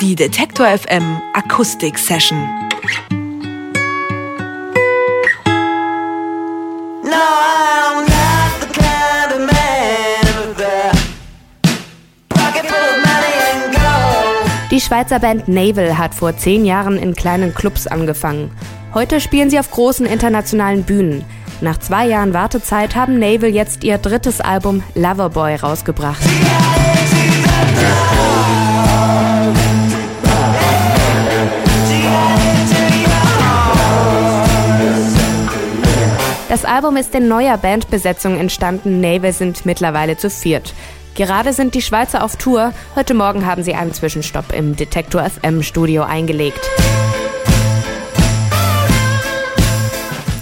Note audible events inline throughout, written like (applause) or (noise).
Die Detektor FM Akustik Session. Die Schweizer Band Navel hat vor zehn Jahren in kleinen Clubs angefangen. Heute spielen sie auf großen internationalen Bühnen. Nach zwei Jahren Wartezeit haben Navel jetzt ihr drittes Album Loverboy rausgebracht. Das Album ist in neuer Bandbesetzung entstanden. Navel sind mittlerweile zu viert. Gerade sind die Schweizer auf Tour. Heute Morgen haben sie einen Zwischenstopp im Detektor FM Studio eingelegt.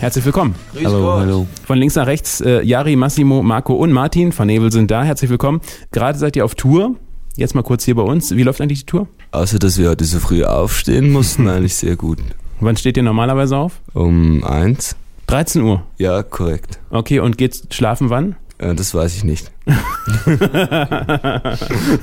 Herzlich willkommen. Grüß hallo, Gott. hallo. Von links nach rechts, äh, Jari, Massimo, Marco und Martin von Nebel sind da. Herzlich willkommen. Gerade seid ihr auf Tour. Jetzt mal kurz hier bei uns. Wie läuft eigentlich die Tour? Außer, dass wir heute so früh aufstehen mussten, (laughs) eigentlich sehr gut. Wann steht ihr normalerweise auf? Um eins. 13 Uhr? Ja, korrekt. Okay, und geht's schlafen wann? Äh, das weiß ich nicht. (laughs)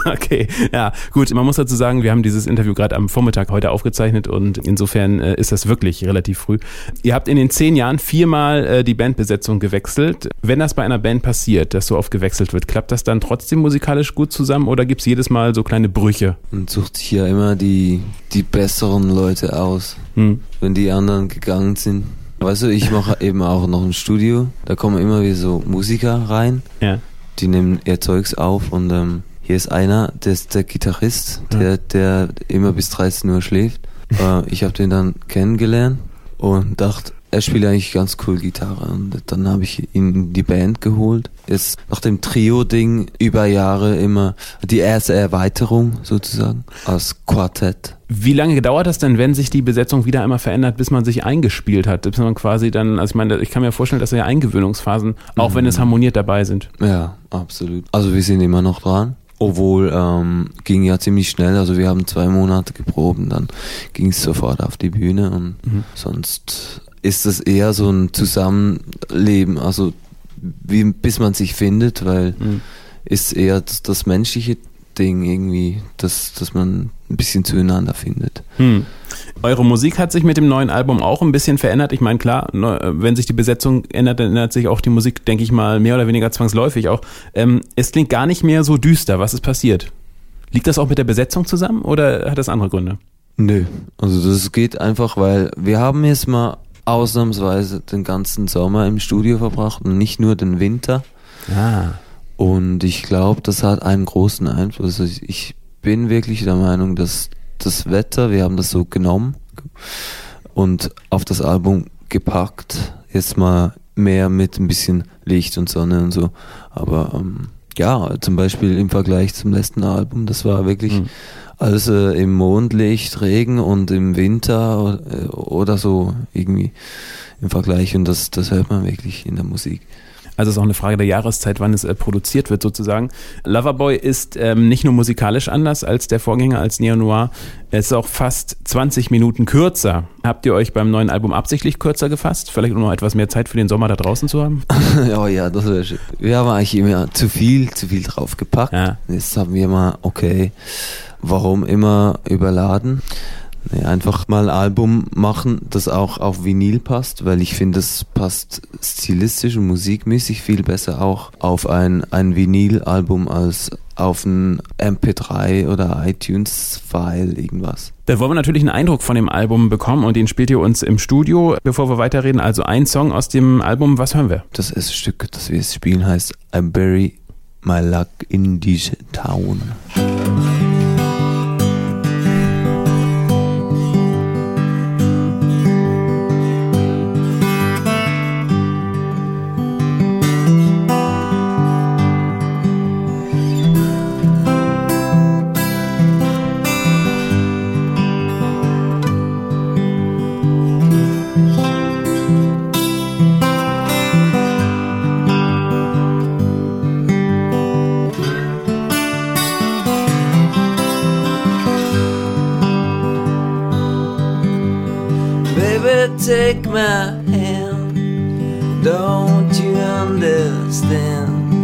okay, ja, gut. Man muss dazu sagen, wir haben dieses Interview gerade am Vormittag heute aufgezeichnet und insofern äh, ist das wirklich relativ früh. Ihr habt in den zehn Jahren viermal äh, die Bandbesetzung gewechselt. Wenn das bei einer Band passiert, dass so oft gewechselt wird, klappt das dann trotzdem musikalisch gut zusammen oder gibt es jedes Mal so kleine Brüche? Man sucht sich ja immer die, die besseren Leute aus, hm. wenn die anderen gegangen sind. Weißt du, ich mache eben auch noch ein Studio. Da kommen immer wieder so Musiker rein. Ja. Die nehmen ihr Zeugs auf und ähm, hier ist einer, der ist der Gitarrist, der, der immer bis 13 Uhr schläft. äh, ich habe den dann kennengelernt und dachte, er spielt eigentlich ganz cool Gitarre und dann habe ich ihn in die Band geholt. Ist nach dem Trio-Ding über Jahre immer die erste Erweiterung sozusagen als Quartett. Wie lange dauert das denn, wenn sich die Besetzung wieder einmal verändert, bis man sich eingespielt hat? Bis man quasi dann, also ich meine, ich kann mir vorstellen, dass ja Eingewöhnungsphasen, auch mhm. wenn es harmoniert, dabei sind. Ja, absolut. Also wir sind immer noch dran. Obwohl ähm, ging ja ziemlich schnell, also wir haben zwei Monate geprobt und dann ging es sofort auf die Bühne und mhm. sonst ist das eher so ein Zusammenleben, also wie, bis man sich findet, weil mhm. ist eher das, das, menschliche Ding irgendwie, dass, dass man ein bisschen zueinander findet. Mhm. Eure Musik hat sich mit dem neuen Album auch ein bisschen verändert. Ich meine, klar, wenn sich die Besetzung ändert, dann ändert sich auch die Musik, denke ich mal, mehr oder weniger zwangsläufig auch. Ähm, es klingt gar nicht mehr so düster. Was ist passiert? Liegt das auch mit der Besetzung zusammen oder hat das andere Gründe? Nö, also das geht einfach, weil wir haben jetzt mal ausnahmsweise den ganzen Sommer im Studio verbracht und nicht nur den Winter. Ah. Und ich glaube, das hat einen großen Einfluss. Also ich bin wirklich der Meinung, dass das Wetter, wir haben das so genommen und auf das Album gepackt. Jetzt mal mehr mit ein bisschen Licht und Sonne und so. Aber ähm, ja, zum Beispiel im Vergleich zum letzten Album, das war wirklich mhm. Also im Mondlicht, Regen und im Winter oder so irgendwie im Vergleich und das, das hört man wirklich in der Musik. Also es ist auch eine Frage der Jahreszeit, wann es äh, produziert wird sozusagen. Loverboy ist ähm, nicht nur musikalisch anders als der Vorgänger, als Neo Noir. Es ist auch fast 20 Minuten kürzer. Habt ihr euch beim neuen Album absichtlich kürzer gefasst? Vielleicht um noch etwas mehr Zeit für den Sommer da draußen zu haben? (laughs) oh ja, das wäre schön. Wir haben eigentlich immer zu viel, zu viel draufgepackt. Ja. Jetzt haben wir mal, okay, Warum immer überladen? Nee, einfach mal ein Album machen, das auch auf Vinyl passt, weil ich finde, es passt stilistisch und musikmäßig viel besser auch auf ein, ein Vinyl-Album als auf ein MP3 oder iTunes-File, irgendwas. Da wollen wir natürlich einen Eindruck von dem Album bekommen und den spielt ihr uns im Studio. Bevor wir weiterreden, also ein Song aus dem Album, was hören wir? Das erste Stück, das wir jetzt spielen, heißt I Bury My Luck in This Town. Take my hand. Don't you understand?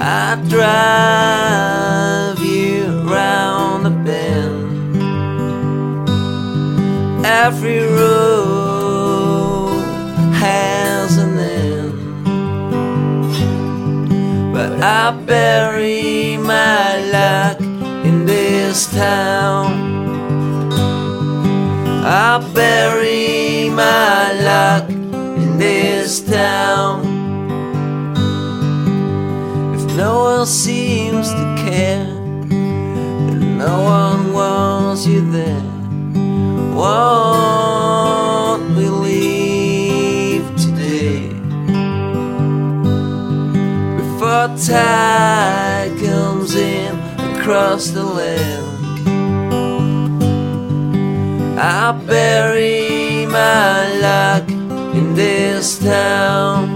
I drive you round the bend. Every road has an end, but I bury my luck in this town. My luck in this town. If no one seems to care, and no one wants you there, won't we leave today? Before tide comes in across the land. I bury my luck in this town.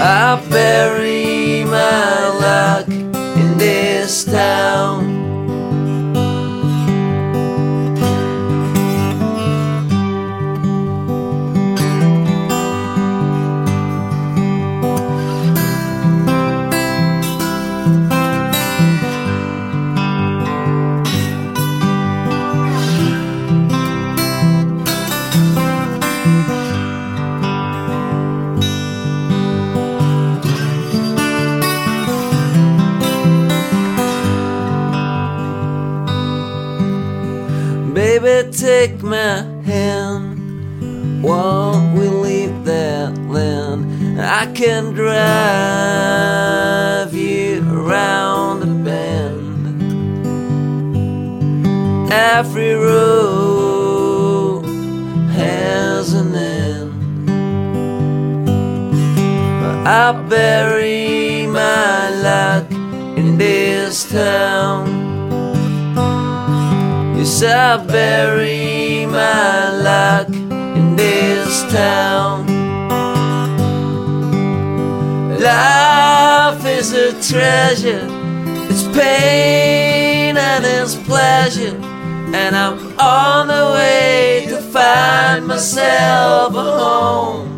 I bury my luck in this town. Take my hand. Won't we leave that land? I can drive you around the bend. Every road has an end. I bury my luck in this town. Yes, I bury my luck in this town. Life is a treasure, it's pain and it's pleasure. And I'm on the way to find myself a home.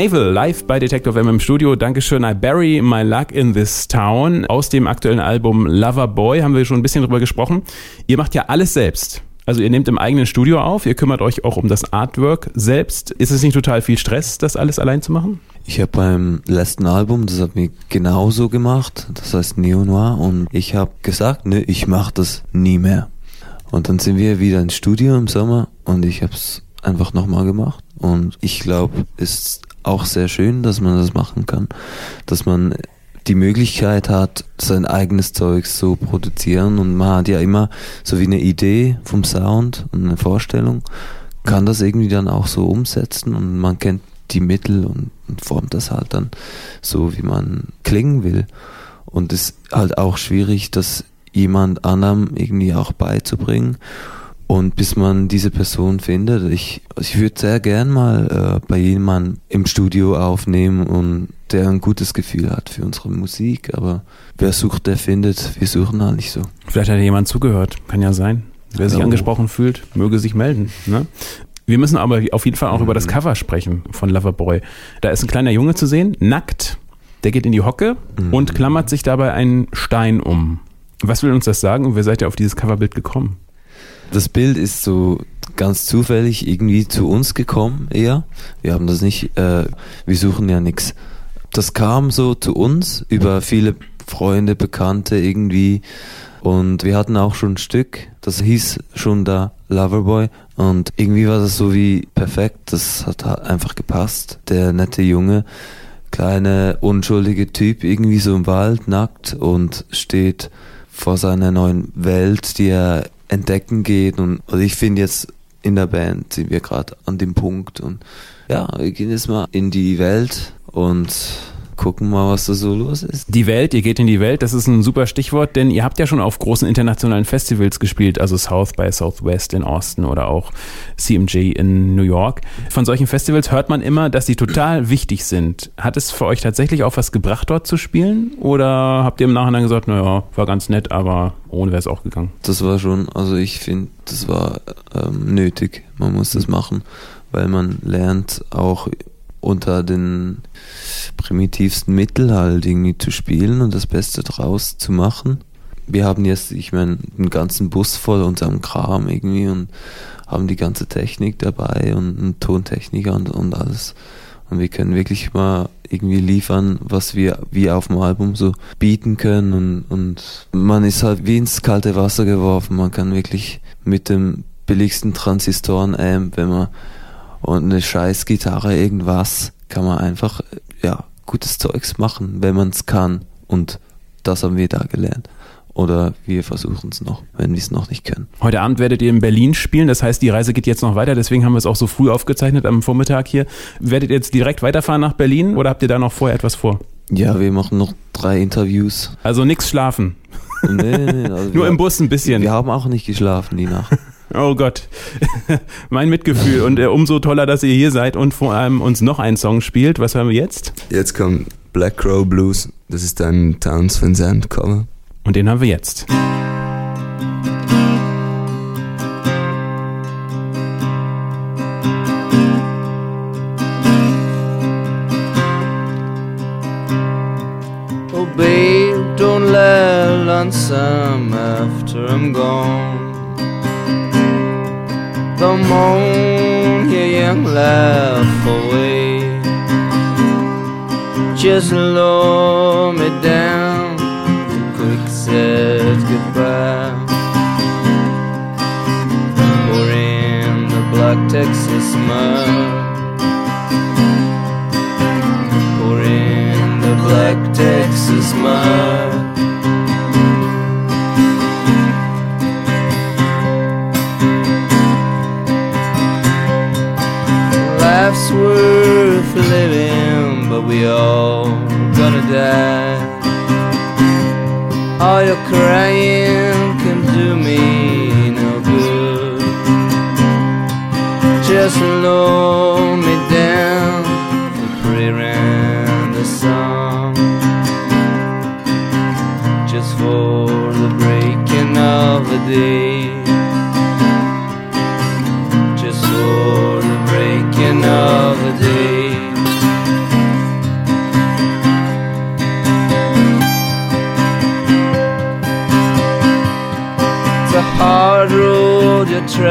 Naval live bei Detective M im Studio. Dankeschön. I bury my luck in this town. Aus dem aktuellen Album Lover Boy haben wir schon ein bisschen drüber gesprochen. Ihr macht ja alles selbst. Also ihr nehmt im eigenen Studio auf, ihr kümmert euch auch um das Artwork selbst. Ist es nicht total viel Stress, das alles allein zu machen? Ich habe beim letzten Album, das hat mir genauso gemacht, das heißt Neo Noir, und ich habe gesagt, ne, ich mache das nie mehr. Und dann sind wir wieder ins Studio im Sommer und ich habe es einfach nochmal gemacht. Und ich glaube, es ist auch sehr schön, dass man das machen kann, dass man die Möglichkeit hat, sein eigenes Zeug so produzieren und man hat ja immer so wie eine Idee vom Sound und eine Vorstellung, kann das irgendwie dann auch so umsetzen und man kennt die Mittel und formt das halt dann so, wie man klingen will. Und es ist halt auch schwierig, das jemand anderem irgendwie auch beizubringen. Und bis man diese Person findet, ich, ich würde sehr gern mal äh, bei jemandem im Studio aufnehmen und der ein gutes Gefühl hat für unsere Musik. Aber wer sucht, der findet. Wir suchen halt nicht so. Vielleicht hat ja jemand zugehört. Kann ja sein. Wer sich Hallo. angesprochen fühlt, möge sich melden. Ne? Wir müssen aber auf jeden Fall auch über das Cover sprechen von Loverboy. Da ist ein kleiner Junge zu sehen, nackt. Der geht in die Hocke und klammert sich dabei einen Stein um. Was will uns das sagen und wer seid ihr auf dieses Coverbild gekommen? Das Bild ist so ganz zufällig irgendwie zu uns gekommen, eher. Wir haben das nicht, äh, wir suchen ja nichts. Das kam so zu uns über viele Freunde, Bekannte irgendwie. Und wir hatten auch schon ein Stück, das hieß schon da Loverboy. Und irgendwie war das so wie perfekt, das hat einfach gepasst. Der nette Junge, kleine, unschuldige Typ, irgendwie so im Wald, nackt und steht vor seiner neuen Welt, die er entdecken geht. Und also ich finde jetzt in der Band sind wir gerade an dem Punkt und ja, wir gehen jetzt mal in die Welt und gucken mal, was da so los ist. Die Welt, ihr geht in die Welt, das ist ein super Stichwort, denn ihr habt ja schon auf großen internationalen Festivals gespielt, also South by Southwest in Austin oder auch CMG in New York. Von solchen Festivals hört man immer, dass sie total wichtig sind. Hat es für euch tatsächlich auch was gebracht, dort zu spielen? Oder habt ihr im Nachhinein gesagt, naja, war ganz nett, aber ohne wäre es auch gegangen? Das war schon, also ich finde, das war ähm, nötig. Man muss das machen, weil man lernt auch unter den primitivsten Mitteln halt irgendwie zu spielen und das Beste draus zu machen. Wir haben jetzt, ich meine, einen ganzen Bus voll unserem Kram irgendwie und haben die ganze Technik dabei und einen Tontechniker und, und alles. Und wir können wirklich mal irgendwie liefern, was wir wie auf dem Album so bieten können und, und man ist halt wie ins kalte Wasser geworfen. Man kann wirklich mit dem billigsten Transistoren-Amp, wenn man und eine scheiß Gitarre, irgendwas, kann man einfach, ja, gutes Zeugs machen, wenn man es kann. Und das haben wir da gelernt. Oder wir versuchen es noch, wenn wir es noch nicht können. Heute Abend werdet ihr in Berlin spielen, das heißt, die Reise geht jetzt noch weiter, deswegen haben wir es auch so früh aufgezeichnet am Vormittag hier. Werdet ihr jetzt direkt weiterfahren nach Berlin oder habt ihr da noch vorher etwas vor? Ja, wir machen noch drei Interviews. Also nichts schlafen. Nee, nee, also (laughs) Nur im Bus ein bisschen. Wir haben auch nicht geschlafen die Nacht. (laughs) Oh Gott, (laughs) mein Mitgefühl und äh, umso toller, dass ihr hier seid und vor allem uns noch einen Song spielt. Was haben wir jetzt? Jetzt kommt Black Crow Blues. Das ist ein Towns Van Zandt Cover. Und den haben wir jetzt. Oh, babe, don't lie lonesome after I'm gone. Don't moan your young laugh away. Just lower me down, a quick said goodbye. Pour in the black Texas mud. Pour in the black Texas mud. Life's worth living, but we all gonna die. All your crying can do me no good. Just lower me down and prayer and a song. Just for the breaking of the day.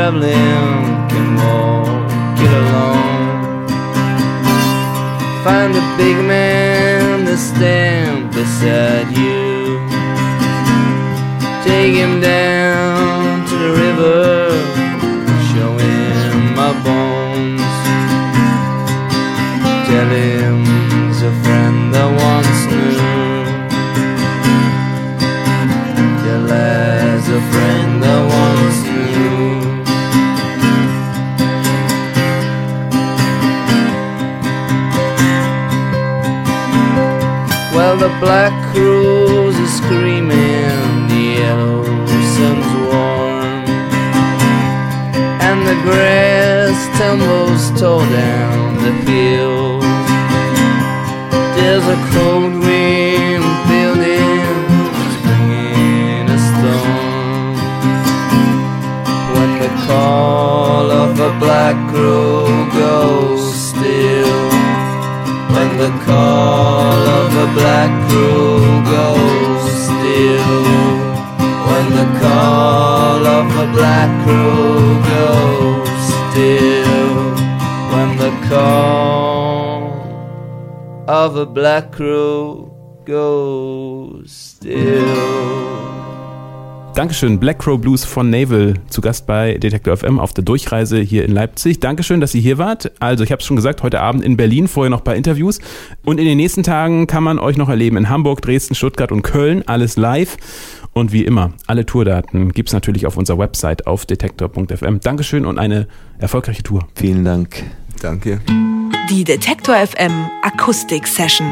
Traveling, can walk it alone. Find a big man to stand beside you. Take him down Well, the black crows are screaming, the yellow sun's warm, and the grass tumbles tall down the field. There's a cold wind building, bringing a storm. When the call of a black crow goes still. When the call of a black crow goes still. When the call of a black crow goes still. When the call of a black crow goes still. Dankeschön, Black Crow Blues von Naval, zu Gast bei Detektor FM auf der Durchreise hier in Leipzig. Dankeschön, dass ihr hier wart. Also, ich habe es schon gesagt, heute Abend in Berlin, vorher noch ein paar Interviews. Und in den nächsten Tagen kann man euch noch erleben in Hamburg, Dresden, Stuttgart und Köln. Alles live. Und wie immer, alle Tourdaten gibt's natürlich auf unserer Website auf detektor.fm. Dankeschön und eine erfolgreiche Tour. Vielen Dank. Danke. Die Detektor FM Akustik Session.